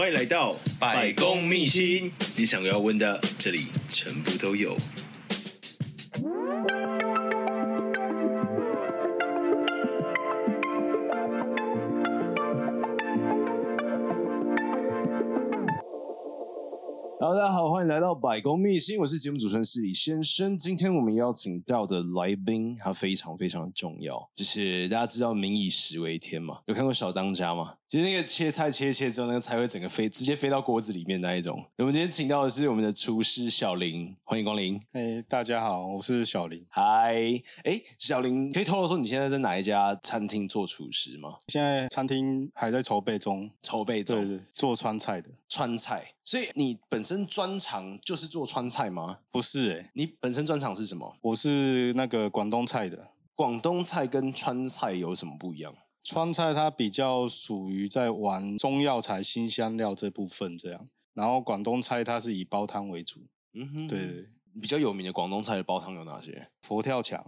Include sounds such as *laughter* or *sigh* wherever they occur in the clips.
欢迎来到百公秘辛，你想要问的，这里全部都有。Hello，大家好，欢迎来到百公秘辛，我是节目主持人失礼先生。今天我们邀请到的来宾，他非常非常重要，就是大家知道“民以食为天”嘛？有看过小当家吗？就是那个切菜切切之后，那个菜会整个飞，直接飞到锅子里面那一种。我们今天请到的是我们的厨师小林，欢迎光临。哎，大家好，我是小林。嗨，哎，小林，可以透露说你现在在哪一家餐厅做厨师吗？现在餐厅还在筹备中，筹备中，做川菜的，川菜。所以你本身专长就是做川菜吗？不是，哎，你本身专长是什么？我是那个广东菜的。广东菜跟川菜有什么不一样？川菜它比较属于在玩中药材、新香料这部分这样，然后广东菜它是以煲汤为主。嗯哼，对，对，比较有名的广东菜的煲汤有哪些？佛跳墙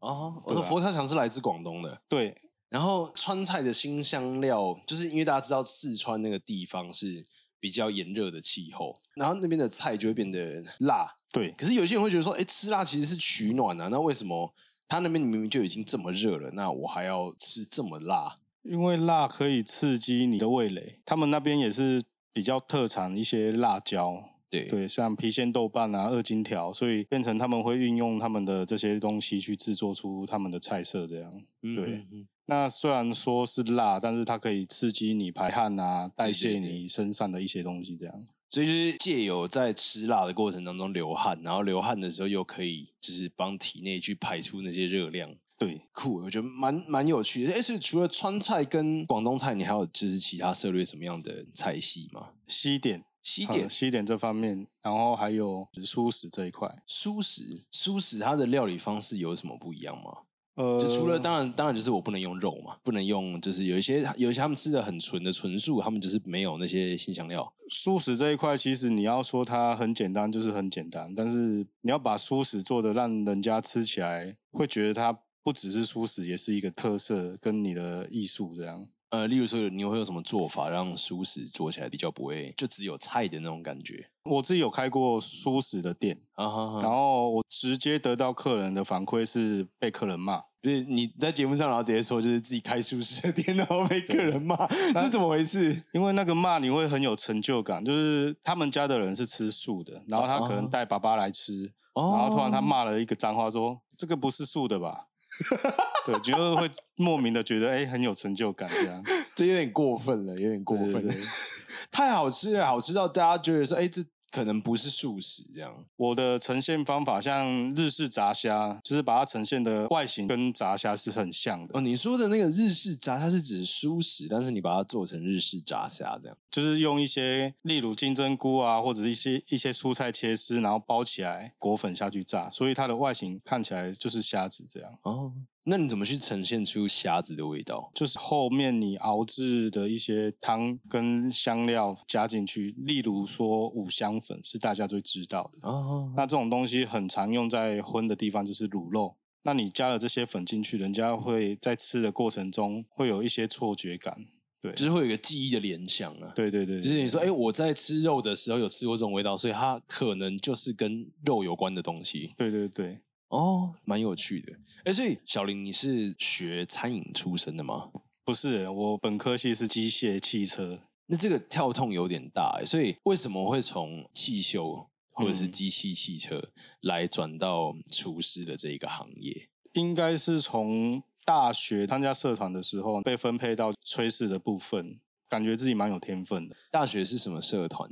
啊，我说佛跳墙是来自广东的。对，然后川菜的新香料，就是因为大家知道四川那个地方是比较炎热的气候，然后那边的菜就会变得辣。对，可是有些人会觉得说，哎，吃辣其实是取暖啊，那为什么？他那边明明就已经这么热了，那我还要吃这么辣？因为辣可以刺激你的味蕾。他们那边也是比较特产一些辣椒，对对，像郫县豆瓣啊、二荆条，所以变成他们会运用他们的这些东西去制作出他们的菜色，这样。嗯、对、嗯嗯，那虽然说是辣，但是它可以刺激你排汗啊，代谢你身上的一些东西，这样。所以就是借由在吃辣的过程当中流汗，然后流汗的时候又可以就是帮体内去排出那些热量。对，酷，我觉得蛮蛮有趣的。哎，所以除了川菜跟广东菜，你还有就是其他涉猎什么样的菜系吗？西点，西点，嗯，西点这方面，然后还有就是蔬食这一块。蔬食，蔬食它的料理方式有什么不一样吗？呃，就除了当然，当然就是我不能用肉嘛，不能用，就是有一些有一些他们吃的很纯的纯素，他们就是没有那些新香料。素食这一块，其实你要说它很简单，就是很简单，但是你要把素食做的让人家吃起来会觉得它不只是素食，也是一个特色跟你的艺术这样。呃，例如说，你会有什么做法让素食做起来比较不会就只有菜的那种感觉？我自己有开过素食的店，uh -huh. 然后我直接得到客人的反馈是被客人骂，不是你在节目上然后直接说就是自己开蔬食的店，然后被客人骂，这是怎么回事？因为那个骂你会很有成就感，就是他们家的人是吃素的，然后他可能带爸爸来吃，uh. 然后突然他骂了一个脏话说，说这个不是素的吧？*laughs* 对，觉得会莫名的觉得哎、欸，很有成就感，这样，这有点过分了，有点过分了，*laughs* 太好吃了，好吃到大家觉得说，哎、欸，这。可能不是素食这样。我的呈现方法像日式炸虾，就是把它呈现的外形跟炸虾是很像的。哦，你说的那个日式炸，它是指素食，但是你把它做成日式炸虾这样，就是用一些例如金针菇啊，或者是一些一些蔬菜切丝，然后包起来裹粉下去炸，所以它的外形看起来就是虾子这样。哦。那你怎么去呈现出虾子的味道？就是后面你熬制的一些汤跟香料加进去，例如说五香粉是大家最知道的。哦，那这种东西很常用在荤的地方，就是卤肉。那你加了这些粉进去，人家会在吃的过程中会有一些错觉感，对，就是会有一个记忆的联想啊。对对对，就是你说，哎，我在吃肉的时候有吃过这种味道，所以它可能就是跟肉有关的东西。对对对。哦，蛮有趣的。哎，所以小林，你是学餐饮出身的吗？不是，我本科系是机械汽车。那这个跳痛有点大，所以为什么会从汽修或者是机器汽车来转到厨师的这一个行业？应该是从大学参加社团的时候被分配到炊事的部分，感觉自己蛮有天分的。大学是什么社团？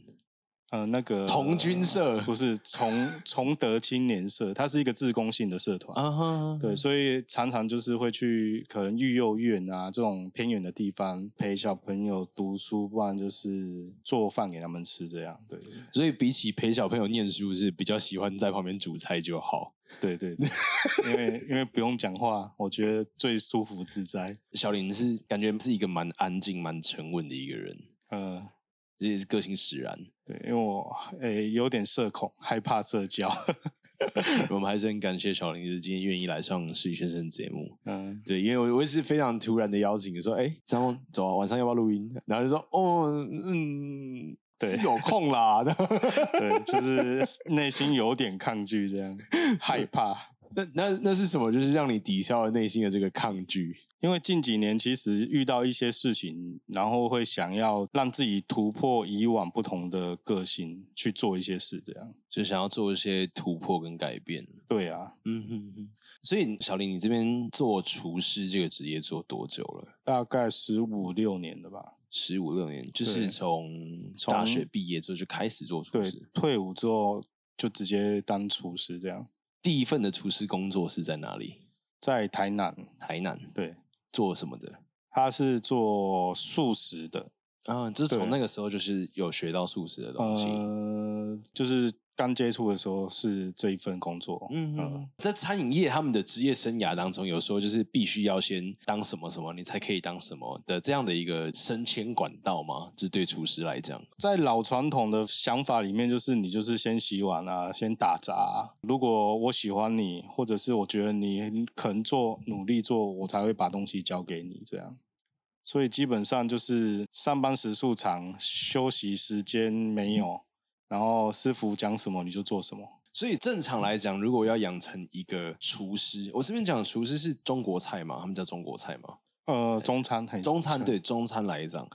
呃，那个童军社不是崇崇德青年社，它是一个自工性的社团。Uh -huh. 对，所以常常就是会去可能育幼院啊这种偏远的地方陪小朋友读书，不然就是做饭给他们吃这样。对，所以比起陪小朋友念书，是比较喜欢在旁边煮菜就好。对对对，*laughs* 因为因为不用讲话，我觉得最舒服自在。小林是感觉是一个蛮安静、蛮沉稳的一个人。嗯、uh.。这也是个性使然，对，因为我诶有点社恐，害怕社交。*laughs* 我们还是很感谢小林，就是今天愿意来上实习先生的节目。嗯，对，因为我我也是非常突然的邀请，说，哎，张峰，走啊，晚上要不要录音？然后就说，哦，嗯，对，是有空啦。*laughs* 对，就 *laughs* 是内心有点抗拒，这样害怕。那那那是什么？就是让你抵消了内心的这个抗拒。因为近几年其实遇到一些事情，然后会想要让自己突破以往不同的个性去做一些事，这样就想要做一些突破跟改变。对啊，嗯哼哼。所以小林，你这边做厨师这个职业做多久了？大概十五六年了吧。十五六年，就是从大学毕业之后就开始做厨师。对，退伍之后就直接当厨师这样。第一份的厨师工作是在哪里？在台南。台南，对。做什么的？他是做素食的，嗯，就是从那个时候就是有学到素食的东西，呃，就是。刚接触的时候是这一份工作，嗯嗯，在餐饮业他们的职业生涯当中，有时候就是必须要先当什么什么，你才可以当什么的这样的一个升迁管道吗？这对厨师来讲，在老传统的想法里面，就是你就是先洗碗啊，先打杂啊。如果我喜欢你，或者是我觉得你肯做、努力做，我才会把东西交给你。这样，所以基本上就是上班时数长，休息时间没有。嗯然后师傅讲什么你就做什么，所以正常来讲，如果要养成一个厨师，我这边讲厨师是中国菜嘛？他们叫中国菜嘛？呃，中餐，中餐对中餐来讲，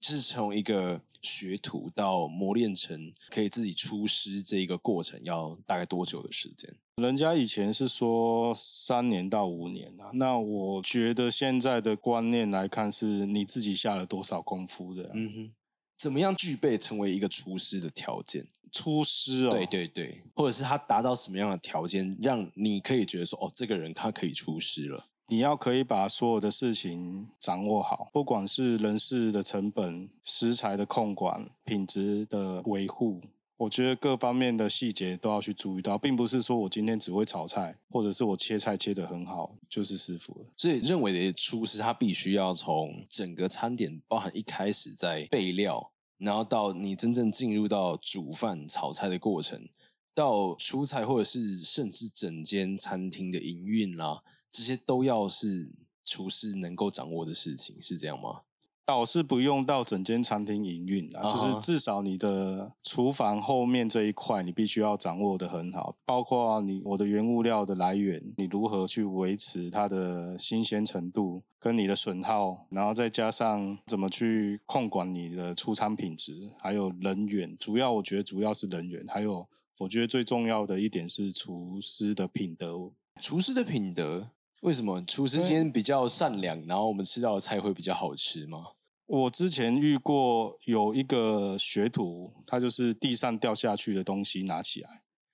就是从一个学徒到磨练成可以自己出师这一个过程，要大概多久的时间？人家以前是说三年到五年啊，那我觉得现在的观念来看，是你自己下了多少功夫的。嗯哼。怎么样具备成为一个厨师的条件？厨师哦，对对对，或者是他达到什么样的条件，让你可以觉得说，哦，这个人他可以厨师了。你要可以把所有的事情掌握好，不管是人事的成本、食材的控管、品质的维护。我觉得各方面的细节都要去注意到，并不是说我今天只会炒菜，或者是我切菜切得很好就是师傅了。所以认为的厨师，他必须要从整个餐点，包含一开始在备料，然后到你真正进入到煮饭、炒菜的过程，到出菜，或者是甚至整间餐厅的营运啦，这些都要是厨师能够掌握的事情，是这样吗？倒是不用到整间餐厅营运啊，就是至少你的厨房后面这一块，你必须要掌握的很好，包括你我的原物料的来源，你如何去维持它的新鲜程度，跟你的损耗，然后再加上怎么去控管你的出餐品质，还有人员，主要我觉得主要是人员，还有我觉得最重要的一点是厨师的品德。厨师的品德，为什么厨师今天比较善良，然后我们吃到的菜会比较好吃吗？我之前遇过有一个学徒，他就是地上掉下去的东西拿起来，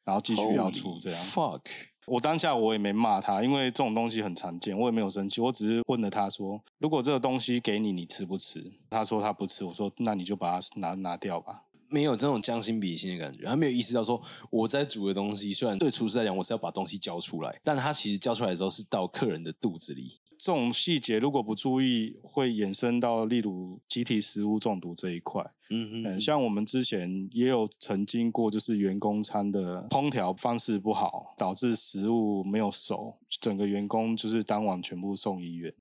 然后继续要出这样。Fuck！我当下我也没骂他，因为这种东西很常见，我也没有生气，我只是问了他说：“如果这个东西给你，你吃不吃？”他说他不吃，我说：“那你就把它拿拿掉吧。”没有这种将心比心的感觉，他没有意识到说我在煮的东西，虽然对厨师来讲我是要把东西交出来，但他其实交出来的时候是到客人的肚子里。这种细节如果不注意，会衍生到例如集体食物中毒这一块。嗯嗯，像我们之前也有曾经过，就是员工餐的烹调方式不好，导致食物没有熟，整个员工就是当晚全部送医院。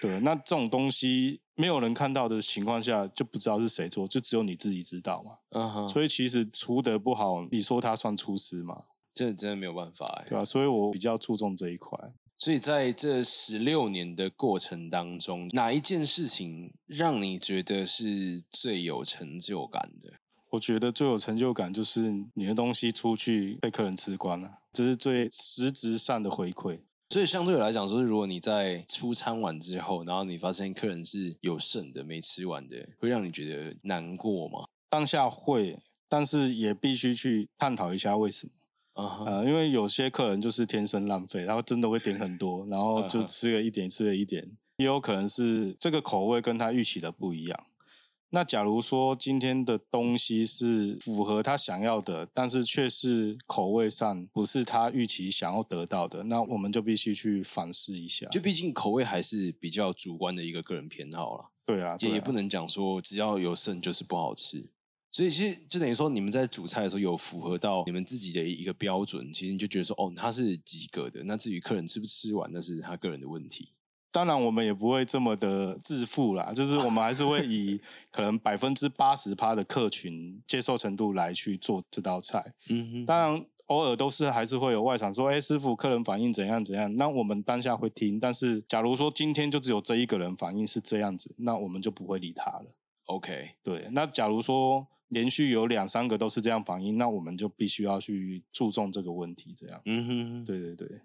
对，那这种东西没有人看到的情况下，就不知道是谁做，就只有你自己知道嘛。嗯哼，所以其实厨德不好，你说他算厨师吗？这真的没有办法，对吧？所以我比较注重这一块。所以在这十六年的过程当中，哪一件事情让你觉得是最有成就感的？我觉得最有成就感就是你的东西出去被客人吃光了，这是最实质上的回馈。所以相对来讲，是如果你在出餐完之后，然后你发现客人是有剩的、没吃完的，会让你觉得难过吗？当下会，但是也必须去探讨一下为什么。Uh. 呃，因为有些客人就是天生浪费，然后真的会点很多，然后就吃了一点，吃了一点，也有可能是这个口味跟他预期的不一样。那假如说今天的东西是符合他想要的，但是却是口味上不是他预期想要得到的，那我们就必须去反思一下。就毕竟口味还是比较主观的一个个人偏好了。对啊，对啊，也也不能讲说只要有剩就是不好吃。所以其实就等于说，你们在煮菜的时候有符合到你们自己的一个标准，其实你就觉得说，哦，他是及格的。那至于客人吃不吃完，那是他个人的问题。当然，我们也不会这么的自负啦，就是我们还是会以 *laughs* 可能百分之八十趴的客群接受程度来去做这道菜。嗯哼，当然偶尔都是还是会有外场说，哎，师傅，客人反应怎样怎样，那我们当下会听。但是假如说今天就只有这一个人反应是这样子，那我们就不会理他了。OK，对。那假如说。连续有两三个都是这样反应，那我们就必须要去注重这个问题。这样，嗯哼，对对对，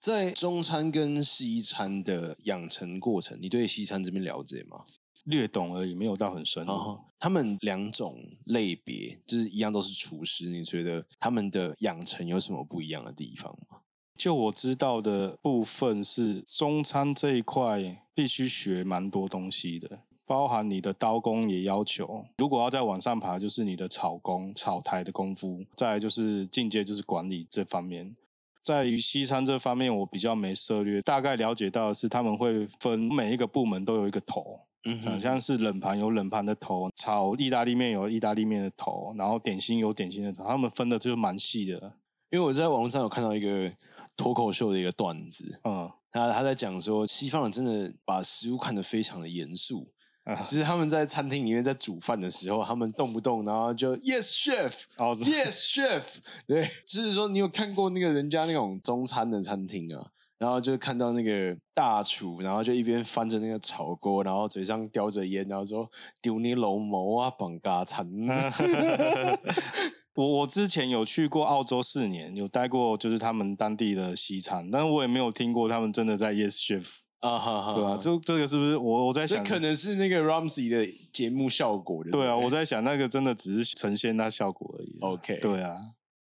在中餐跟西餐的养成过程，你对西餐这边了解吗？略懂而已，没有到很深。哦，他们两种类别就是一样都是厨师，你觉得他们的养成有什么不一样的地方吗？就我知道的部分是，中餐这一块必须学蛮多东西的。包含你的刀工也要求，如果要再往上爬，就是你的炒工、炒台的功夫，再来就是进阶，就是管理这方面。在于西餐这方面，我比较没涉略，大概了解到的是他们会分每一个部门都有一个头，嗯哼，像是冷盘有冷盘的头，炒意大利面有意大利面的头，然后点心有点心的头，他们分的就蛮细的。因为我在网络上有看到一个脱口秀的一个段子，嗯，他他在讲说西方人真的把食物看得非常的严肃。*laughs* 就是他们在餐厅里面在煮饭的时候，他们动不动然后就 Yes Chef，Yes Chef，对，就是说你有看过那个人家那种中餐的餐厅啊，然后就看到那个大厨，然后就一边翻着那个炒锅，然后嘴上叼着烟，然后说丢你老母啊，绑嘎餐。*laughs* *laughs* 我我之前有去过澳洲四年，有待过就是他们当地的西餐，但是我也没有听过他们真的在 Yes Chef。啊哈哈，对啊，这这个是不是我我在想，这可能是那个 Ramsey 的节目效果的。对啊，我在想那个真的只是呈现那效果而已。OK，对啊，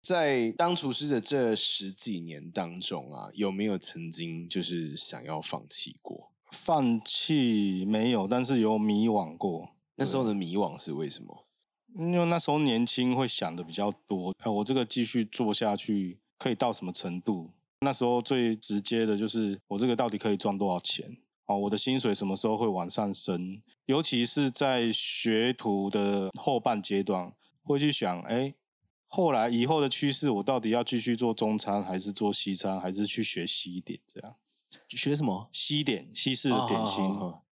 在当厨师的这十几年当中啊，有没有曾经就是想要放弃过？放弃没有，但是有迷惘过。那时候的迷惘是为什么？因为那时候年轻，会想的比较多。哎，我这个继续做下去可以到什么程度？那时候最直接的就是我这个到底可以赚多少钱？哦，我的薪水什么时候会往上升？尤其是在学徒的后半阶段，会去想，哎，后来以后的趋势，我到底要继续做中餐，还是做西餐，还是去学西点？这样学什么？西点，西式的点心。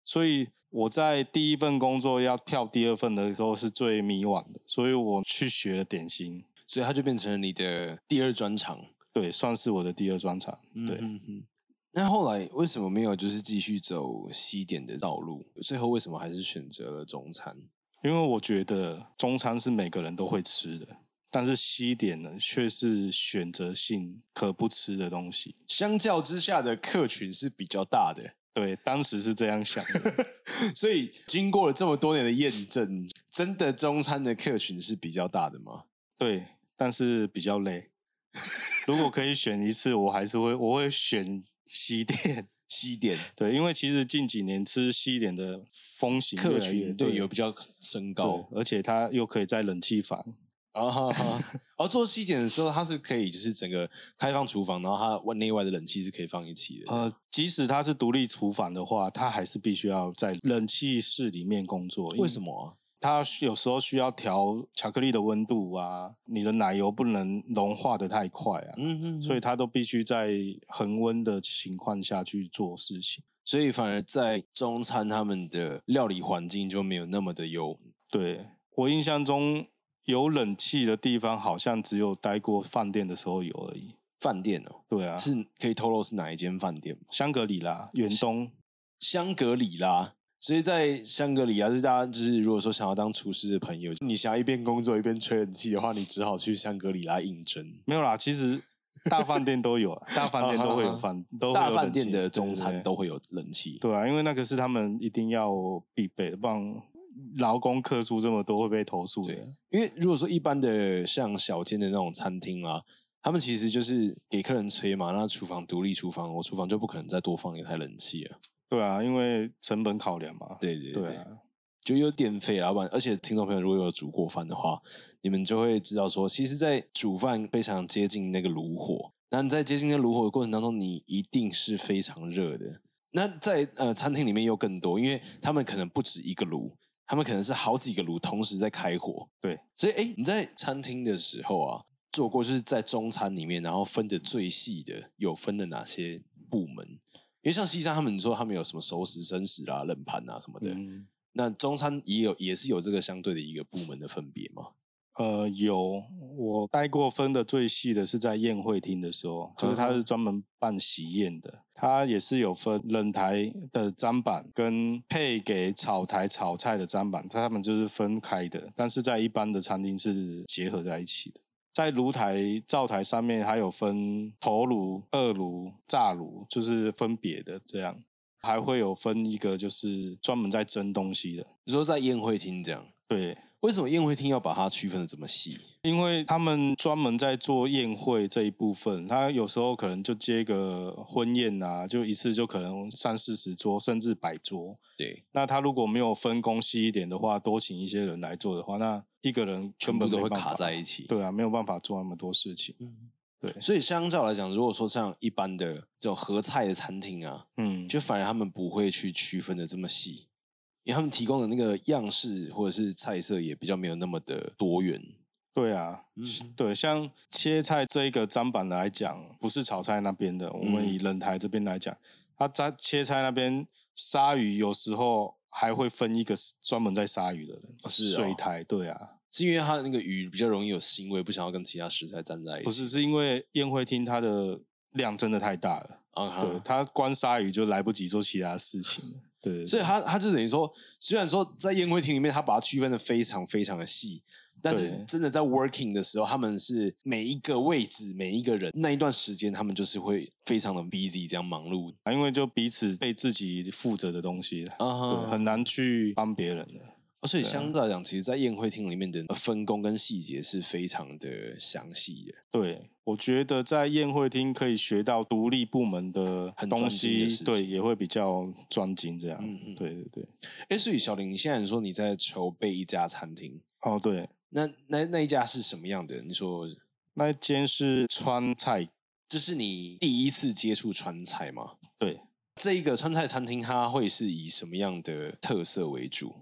所以我在第一份工作要跳第二份的时候是最迷惘的，所以我去学了点心，所以它就变成了你的第二专长。对，算是我的第二专长。对，嗯哼，那后来为什么没有就是继续走西点的道路？最后为什么还是选择了中餐？因为我觉得中餐是每个人都会吃的，但是西点呢，却是选择性可不吃的东西。相较之下的客群是比较大的。对，当时是这样想的。*laughs* *laughs* 所以经过了这么多年的验证，真的中餐的客群是比较大的吗？对，但是比较累。*laughs* 如果可以选一次，我还是会，我会选西点。*laughs* 西点，对，因为其实近几年吃西点的风行客群对有比较升高，而且它又可以在冷气房。啊哈哈！而做西点的时候，它是可以就是整个开放厨房，然后它外内外的冷气是可以放一起的。呃，即使它是独立厨房的话，它还是必须要在冷气室里面工作。为什么啊？它有时候需要调巧克力的温度啊，你的奶油不能融化的太快啊，嗯哼，所以它都必须在恒温的情况下去做事情，所以反而在中餐他们的料理环境就没有那么的优。对，我印象中有冷气的地方，好像只有待过饭店的时候有而已。饭店哦，对啊，是可以透露是哪一间饭店吗？香格里拉，远东，香格里拉。所以在香格里拉，就是大家就是如果说想要当厨师的朋友，你想要一边工作一边吹冷气的话，你只好去香格里拉应征。没有啦，其实大饭店都有，*laughs* 大饭店都会有饭，都大饭店的中餐都会有冷气。对啊，因为那个是他们一定要必备的，不然劳工客数这么多会被投诉的。因为如果说一般的像小间的那种餐厅啊，他们其实就是给客人吹嘛，那厨房独立厨房，我厨房就不可能再多放一台冷气啊。对啊，因为成本考量嘛。对对对，对啊，就有电费，老板。而且听众朋友如果有煮过饭的话，你们就会知道说，其实，在煮饭非常接近那个炉火。那你在接近那个炉火的过程当中，你一定是非常热的。那在呃餐厅里面又更多，因为他们可能不止一个炉，他们可能是好几个炉同时在开火。对，所以哎，你在餐厅的时候啊，做过就是在中餐里面，然后分的最细的有分了哪些部门？因为像西餐，他们说他们有什么熟食、生食啊、冷盘啊什么的。嗯那中餐也有，也是有这个相对的一个部门的分别吗？呃，有，我待过分的最细的是在宴会厅的时候，就是它是专门办喜宴的，它也是有分冷台的砧板跟配给炒台炒菜的砧板，它们就是分开的，但是在一般的餐厅是结合在一起的。在炉台、灶台上面还有分头炉、二炉、炸炉，就是分别的这样。还会有分一个，就是专门在蒸东西的。你说在宴会厅这样？对。为什么宴会厅要把它区分的这么细？因为他们专门在做宴会这一部分，他有时候可能就接个婚宴啊，就一次就可能三四十桌，甚至百桌。对。那他如果没有分工细一点的话，多请一些人来做的话，那一个人根本都会卡在一起。对啊，没有办法做那么多事情。嗯。对，所以相较来讲，如果说像一般的这种合菜的餐厅啊，嗯，就反而他们不会去区分的这么细，因为他们提供的那个样式或者是菜色也比较没有那么的多元。对啊，嗯，对，像切菜这一个砧板来讲，不是炒菜那边的，我们以冷台这边来讲，他在切菜那边杀鱼有时候还会分一个专门在杀鱼的人，是水台，对啊。是因为它的那个鱼比较容易有腥味，不想要跟其他食材粘在一起。不是，是因为宴会厅它的量真的太大了，uh -huh. 对，它关鲨鱼就来不及做其他事情。对，对，对，所以他他就等于说，虽然说在宴会厅里面，他把它区分的非常非常的细，但是真的在 working 的时候，他们是每一个位置每一个人那一段时间，他们就是会非常的 busy 这样忙碌，因为就彼此被自己负责的东西，uh -huh. 对，很难去帮别人的。所以相对来讲，其实，在宴会厅里面的分工跟细节是非常的详细的。对，我觉得在宴会厅可以学到独立部门的东西，对，也会比较专精。这样，嗯嗯，对对对。哎，所以小林，你现在说你在筹备一家餐厅？哦，对。那那那一家是什么样的？你说那一间是川菜，这是你第一次接触川菜吗？对，这一个川菜餐厅，它会是以什么样的特色为主？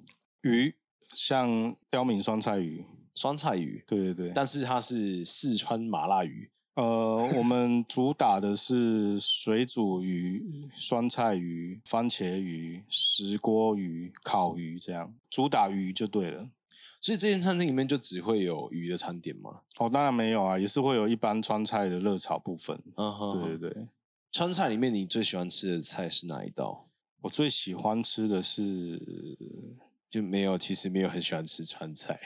鱼像标明酸菜鱼，酸菜鱼，对对对，但是它是四川麻辣鱼。呃，我们主打的是水煮鱼、酸菜鱼、番茄鱼、石锅鱼、烤鱼这样，主打鱼就对了。所以这间餐厅里面就只会有鱼的餐点吗？哦，当然没有啊，也是会有一般川菜的热炒部分。嗯哼，对对对。川菜里面你最喜欢吃的菜是哪一道？我最喜欢吃的是。就没有，其实没有很喜欢吃川菜。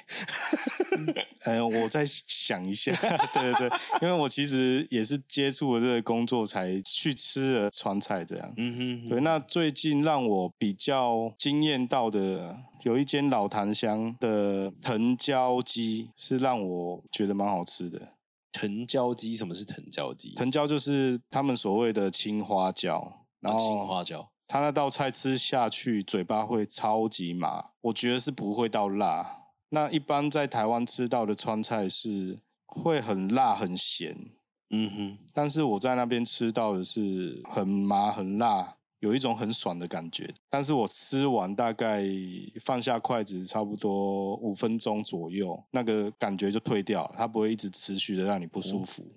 *laughs* 嗯，我再想一下，对对对，因为我其实也是接触了这个工作才去吃了川菜这样。嗯哼，对。那最近让我比较惊艳到的，有一间老檀香的藤椒鸡，是让我觉得蛮好吃的。藤椒鸡，什么是藤椒鸡？藤椒就是他们所谓的青花椒，然后青花椒。他那道菜吃下去，嘴巴会超级麻，我觉得是不会到辣。那一般在台湾吃到的川菜是会很辣很咸，嗯哼。但是我在那边吃到的是很麻很辣，有一种很爽的感觉。但是我吃完大概放下筷子，差不多五分钟左右，那个感觉就退掉了，它不会一直持续的让你不舒服。哦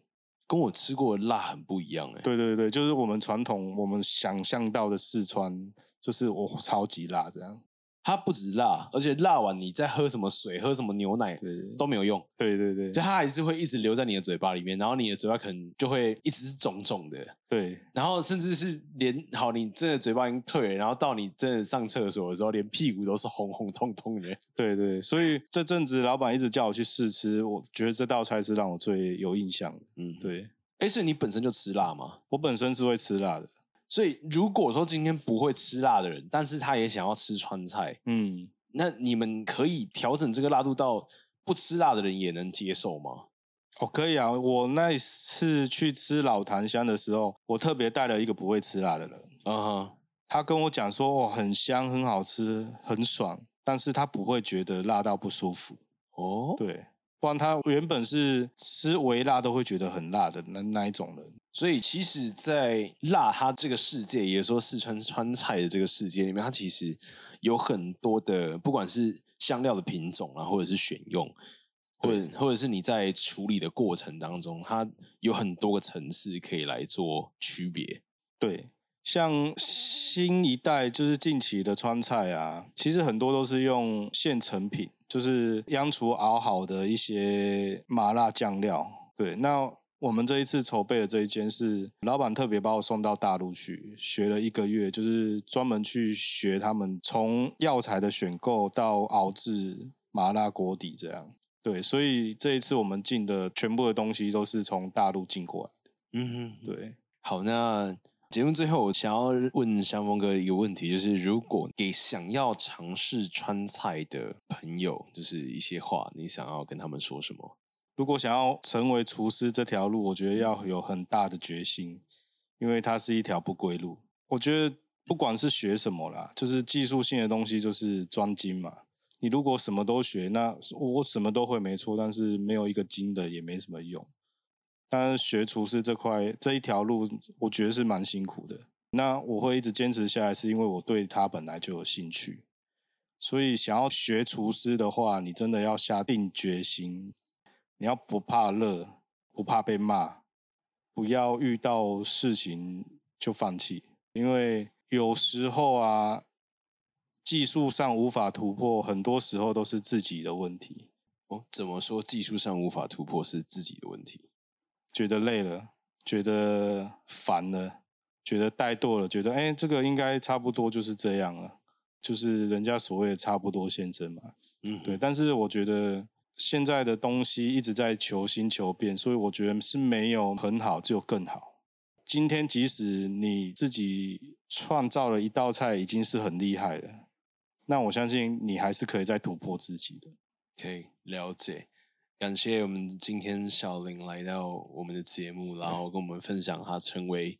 跟我吃过的辣很不一样哎、对对对，就是我们传统我们想象到的四川，就是我 *laughs* 超级辣这样。它不止辣，而且辣完你再喝什么水、喝什么牛奶都没有用。对对对，就它还是会一直留在你的嘴巴里面，然后你的嘴巴可能就会一直是肿肿的。对，然后甚至是连好，你真的嘴巴已经退了，然后到你真的上厕所的时候，连屁股都是红红痛痛的。对对，所以这阵子老板一直叫我去试吃，我觉得这道菜是让我最有印象的。嗯，对。哎，所以你本身就吃辣吗？我本身是会吃辣的。所以如果说今天不会吃辣的人，但是他也想要吃川菜，嗯。那你们可以调整这个辣度到不吃辣的人也能接受吗？哦，可以啊。我那一次去吃老坛香的时候，我特别带了一个不会吃辣的人。嗯哼，他跟我讲说，哦，很香，很好吃，很爽，但是他不会觉得辣到不舒服。哦，对。不然他原本是吃微辣都会觉得很辣的那那一种人。所以其实，在辣它这个世界，也说四川川菜的这个世界里面，它其实有很多的，不管是香料的品种啊，或者是选用，或者或者是你在处理的过程当中，它有很多个层次可以来做区别。对，像新一代就是近期的川菜啊，其实很多都是用现成品，就是央厨熬好的一些麻辣酱料。对，那。我们这一次筹备的这一间是老板特别把我送到大陆去学了一个月，就是专门去学他们从药材的选购到熬制麻辣锅底这样。对，所以这一次我们进的全部的东西都是从大陆进过来的。嗯哼，对。好，那节目最后我想要问香风哥一个问题，就是如果给想要尝试川菜的朋友，就是一些话，你想要跟他们说什么？如果想要成为厨师这条路，我觉得要有很大的决心，因为它是一条不归路。我觉得不管是学什么啦，就是技术性的东西就是专精嘛。你如果什么都学，那我什么都会没错，但是没有一个精的也没什么用。但是学厨师这块这一条路，我觉得是蛮辛苦的。那我会一直坚持下来，是因为我对它本来就有兴趣。所以想要学厨师的话，你真的要下定决心。你要不怕热，不怕被骂，不要遇到事情就放弃，因为有时候啊，技术上无法突破，很多时候都是自己的问题。哦，怎么说技术上无法突破是自己的问题？觉得累了，觉得烦了，觉得怠惰了，觉得哎，这个应该差不多就是这样了，就是人家所谓的差不多先生嘛。嗯，对。但是我觉得。现在的东西一直在求新求变，所以我觉得是没有很好，只有更好。今天即使你自己创造了一道菜，已经是很厉害了，那我相信你还是可以再突破自己的。可以了解，感谢我们今天小林来到我们的节目，然后跟我们分享他成为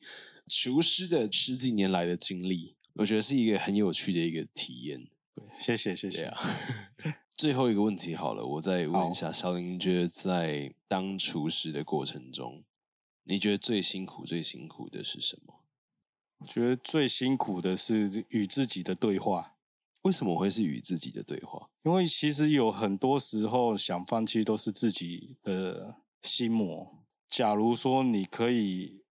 厨师的十几年来的经历，我觉得是一个很有趣的一个体验。对，谢谢，谢谢啊。*laughs* 最后一个问题好了，我再问一下小林，你觉得在当厨师的过程中，你觉得最辛苦、最辛苦的是什么？我觉得最辛苦的是与自己的对话。为什么会是与自己的对话？因为其实有很多时候想放弃都是自己的心魔。假如说你可以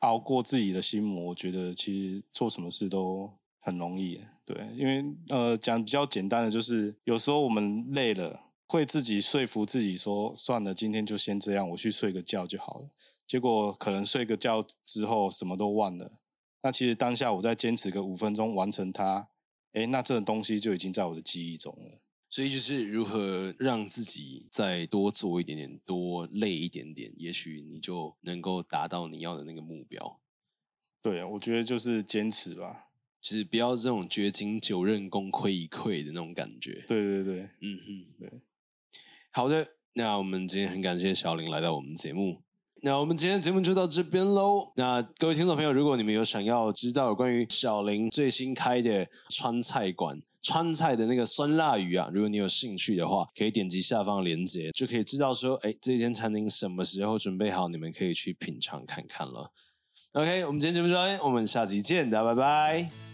熬过自己的心魔，我觉得其实做什么事都很容易。对，因为呃，讲比较简单的，就是有时候我们累了，会自己说服自己说，算了，今天就先这样，我去睡个觉就好了。结果可能睡个觉之后什么都忘了。那其实当下我再坚持个五分钟完成它，诶，那这种东西就已经在我的记忆中了。所以就是如何让自己再多做一点点，多累一点点，也许你就能够达到你要的那个目标。对，我觉得就是坚持吧。就是不要这种绝经九任功亏一篑的那种感觉。对对对，嗯哼，对。好的，那我们今天很感谢小林来到我们节目。那我们今天节目就到这边喽。那各位听众朋友，如果你们有想要知道有关于小林最新开的川菜馆、川菜的那个酸辣鱼啊，如果你有兴趣的话，可以点击下方链接，就可以知道说，哎，这间餐厅什么时候准备好，你们可以去品尝看看了。OK，我们今天节目就到这边，我们下期见，大家拜拜。